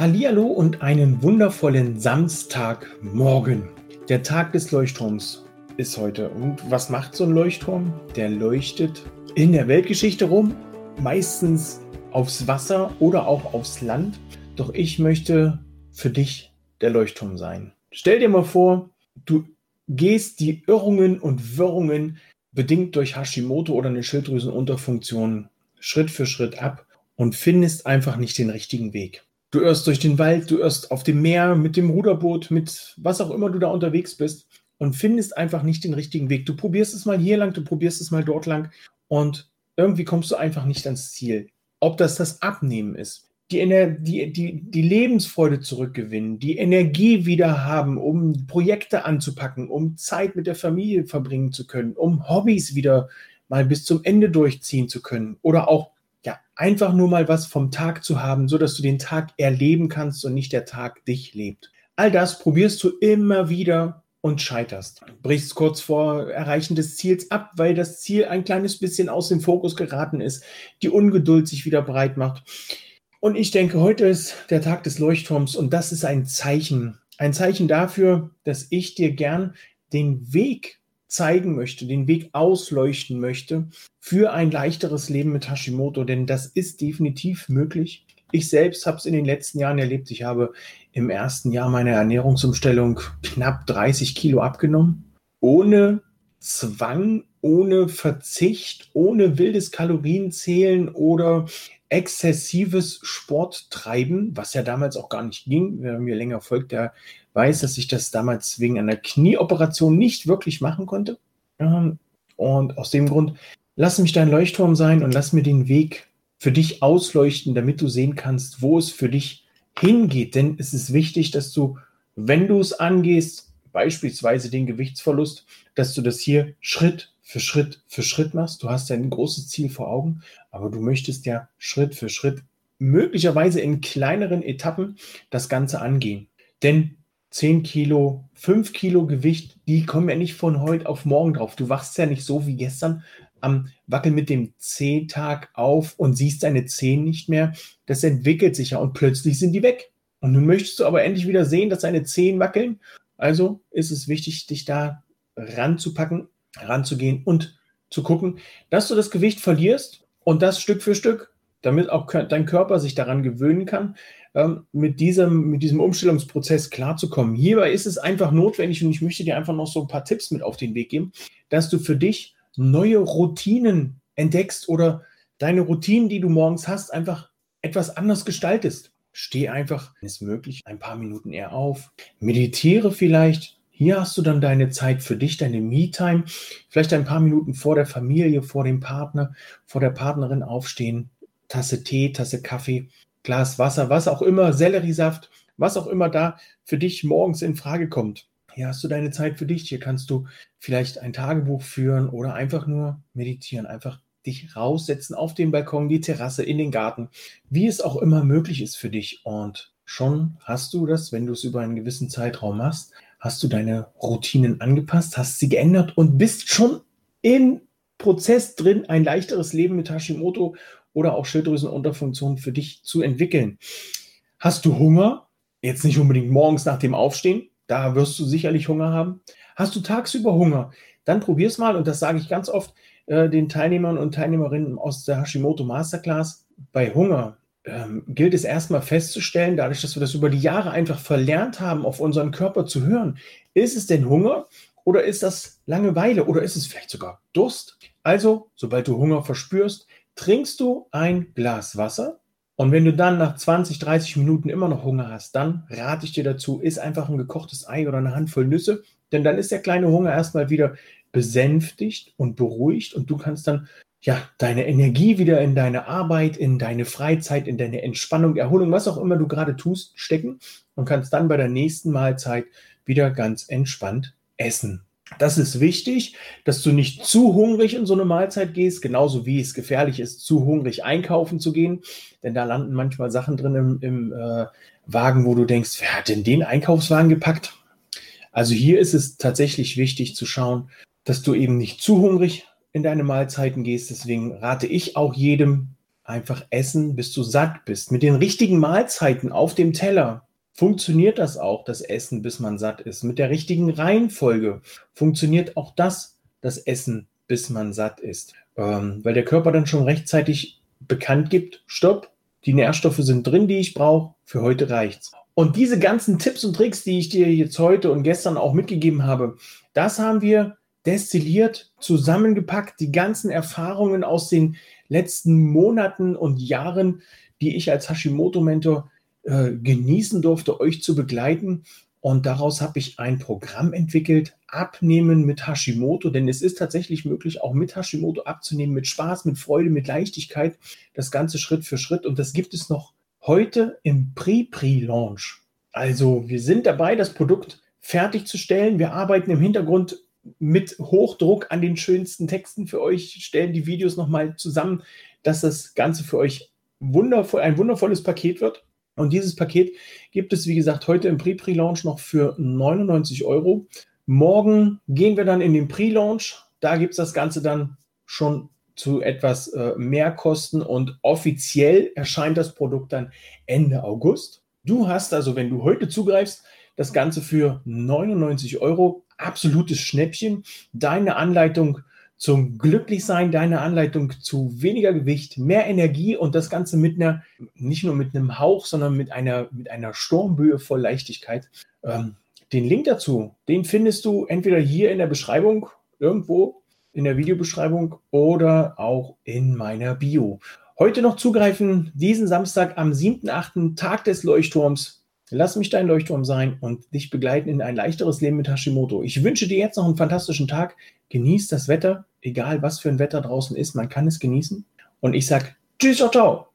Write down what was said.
Hallihallo und einen wundervollen Samstagmorgen. Der Tag des Leuchtturms ist heute. Und was macht so ein Leuchtturm? Der leuchtet in der Weltgeschichte rum, meistens aufs Wasser oder auch aufs Land. Doch ich möchte für dich der Leuchtturm sein. Stell dir mal vor, du gehst die Irrungen und Wirrungen bedingt durch Hashimoto oder eine Schilddrüsenunterfunktion Schritt für Schritt ab und findest einfach nicht den richtigen Weg. Du irrst durch den Wald, du irrst auf dem Meer, mit dem Ruderboot, mit was auch immer du da unterwegs bist und findest einfach nicht den richtigen Weg. Du probierst es mal hier lang, du probierst es mal dort lang und irgendwie kommst du einfach nicht ans Ziel. Ob das das Abnehmen ist, die, die, die, die Lebensfreude zurückgewinnen, die Energie wieder haben, um Projekte anzupacken, um Zeit mit der Familie verbringen zu können, um Hobbys wieder mal bis zum Ende durchziehen zu können oder auch einfach nur mal was vom Tag zu haben, so dass du den Tag erleben kannst und nicht der Tag dich lebt. All das probierst du immer wieder und scheiterst. Brichst kurz vor Erreichen des Ziels ab, weil das Ziel ein kleines bisschen aus dem Fokus geraten ist, die Ungeduld sich wieder breit macht. Und ich denke, heute ist der Tag des Leuchtturms und das ist ein Zeichen. Ein Zeichen dafür, dass ich dir gern den Weg zeigen möchte, den Weg ausleuchten möchte für ein leichteres Leben mit Hashimoto, denn das ist definitiv möglich. Ich selbst habe es in den letzten Jahren erlebt. Ich habe im ersten Jahr meiner Ernährungsumstellung knapp 30 Kilo abgenommen, ohne Zwang, ohne Verzicht, ohne wildes Kalorienzählen oder exzessives Sporttreiben, was ja damals auch gar nicht ging. Wer mir länger folgt, der weiß, dass ich das damals wegen einer Knieoperation nicht wirklich machen konnte. Und aus dem Grund, lass mich dein Leuchtturm sein und lass mir den Weg für dich ausleuchten, damit du sehen kannst, wo es für dich hingeht. Denn es ist wichtig, dass du, wenn du es angehst, beispielsweise den Gewichtsverlust, dass du das hier Schritt für Schritt für Schritt machst. Du hast ja ein großes Ziel vor Augen, aber du möchtest ja Schritt für Schritt möglicherweise in kleineren Etappen das Ganze angehen. Denn 10 Kilo, 5 Kilo Gewicht, die kommen ja nicht von heute auf morgen drauf. Du wachst ja nicht so wie gestern am Wackel mit dem C-Tag auf und siehst deine Zehen nicht mehr. Das entwickelt sich ja und plötzlich sind die weg. Und nun möchtest du aber endlich wieder sehen, dass deine Zehen wackeln. Also ist es wichtig, dich da ranzupacken, ranzugehen und zu gucken, dass du das Gewicht verlierst und das Stück für Stück, damit auch dein Körper sich daran gewöhnen kann, ähm, mit, diesem, mit diesem Umstellungsprozess klarzukommen. Hierbei ist es einfach notwendig und ich möchte dir einfach noch so ein paar Tipps mit auf den Weg geben, dass du für dich neue Routinen entdeckst oder deine Routinen, die du morgens hast, einfach etwas anders gestaltest. Steh einfach, wenn es möglich, ein paar Minuten eher auf. Meditiere vielleicht. Hier hast du dann deine Zeit für dich, deine Me-Time. Vielleicht ein paar Minuten vor der Familie, vor dem Partner, vor der Partnerin aufstehen. Tasse Tee, Tasse Kaffee Glas Wasser, was auch immer, Selleriesaft, was auch immer da für dich morgens in Frage kommt. Hier hast du deine Zeit für dich. Hier kannst du vielleicht ein Tagebuch führen oder einfach nur meditieren, einfach dich raussetzen auf den Balkon, die Terrasse, in den Garten, wie es auch immer möglich ist für dich. Und schon hast du das, wenn du es über einen gewissen Zeitraum machst, hast du deine Routinen angepasst, hast sie geändert und bist schon im Prozess drin, ein leichteres Leben mit Hashimoto oder auch Schilddrüsenunterfunktion für dich zu entwickeln. Hast du Hunger? Jetzt nicht unbedingt morgens nach dem Aufstehen, da wirst du sicherlich Hunger haben. Hast du tagsüber Hunger? Dann probier's mal und das sage ich ganz oft äh, den Teilnehmern und Teilnehmerinnen aus der Hashimoto Masterclass. Bei Hunger ähm, gilt es erstmal festzustellen, dadurch, dass wir das über die Jahre einfach verlernt haben, auf unseren Körper zu hören. Ist es denn Hunger oder ist das Langeweile oder ist es vielleicht sogar Durst? Also, sobald du Hunger verspürst, trinkst du ein Glas Wasser und wenn du dann nach 20, 30 Minuten immer noch Hunger hast, dann rate ich dir dazu, isst einfach ein gekochtes Ei oder eine Handvoll Nüsse, denn dann ist der kleine Hunger erstmal wieder besänftigt und beruhigt und du kannst dann ja deine Energie wieder in deine Arbeit, in deine Freizeit, in deine Entspannung, Erholung, was auch immer du gerade tust, stecken und kannst dann bei der nächsten Mahlzeit wieder ganz entspannt essen. Das ist wichtig, dass du nicht zu hungrig in so eine Mahlzeit gehst, genauso wie es gefährlich ist, zu hungrig einkaufen zu gehen. Denn da landen manchmal Sachen drin im, im äh, Wagen, wo du denkst, wer hat denn den Einkaufswagen gepackt? Also hier ist es tatsächlich wichtig zu schauen, dass du eben nicht zu hungrig in deine Mahlzeiten gehst. Deswegen rate ich auch jedem, einfach essen, bis du satt bist. Mit den richtigen Mahlzeiten auf dem Teller funktioniert das auch, das Essen, bis man satt ist. Mit der richtigen Reihenfolge funktioniert auch das, das Essen, bis man satt ist. Ähm, weil der Körper dann schon rechtzeitig bekannt gibt, stopp, die Nährstoffe sind drin, die ich brauche, für heute reicht's. Und diese ganzen Tipps und Tricks, die ich dir jetzt heute und gestern auch mitgegeben habe, das haben wir destilliert, zusammengepackt, die ganzen Erfahrungen aus den letzten Monaten und Jahren, die ich als Hashimoto-Mentor äh, genießen durfte, euch zu begleiten. Und daraus habe ich ein Programm entwickelt, Abnehmen mit Hashimoto, denn es ist tatsächlich möglich, auch mit Hashimoto abzunehmen, mit Spaß, mit Freude, mit Leichtigkeit, das Ganze Schritt für Schritt. Und das gibt es noch heute im Pre-Pre-Launch. Also wir sind dabei, das Produkt fertigzustellen. Wir arbeiten im Hintergrund mit Hochdruck an den schönsten Texten für euch, stellen die Videos nochmal zusammen, dass das Ganze für euch wundervoll, ein wundervolles Paket wird. Und dieses Paket gibt es, wie gesagt, heute im Pre-Pre-Launch noch für 99 Euro. Morgen gehen wir dann in den Pre-Launch. Da gibt es das Ganze dann schon zu etwas äh, mehr Kosten und offiziell erscheint das Produkt dann Ende August. Du hast also, wenn du heute zugreifst, das Ganze für 99 Euro. Absolutes Schnäppchen. Deine Anleitung zum Glücklichsein, deine Anleitung zu weniger Gewicht, mehr Energie und das Ganze mit einer, nicht nur mit einem Hauch, sondern mit einer, mit einer Sturmböe voll Leichtigkeit. Ähm, den Link dazu, den findest du entweder hier in der Beschreibung irgendwo in der Videobeschreibung oder auch in meiner Bio. Heute noch zugreifen, diesen Samstag am 7.8., Tag des Leuchtturms. Lass mich dein Leuchtturm sein und dich begleiten in ein leichteres Leben mit Hashimoto. Ich wünsche dir jetzt noch einen fantastischen Tag. Genieß das Wetter, egal was für ein Wetter draußen ist, man kann es genießen. Und ich sage Tschüss, ciao, ciao.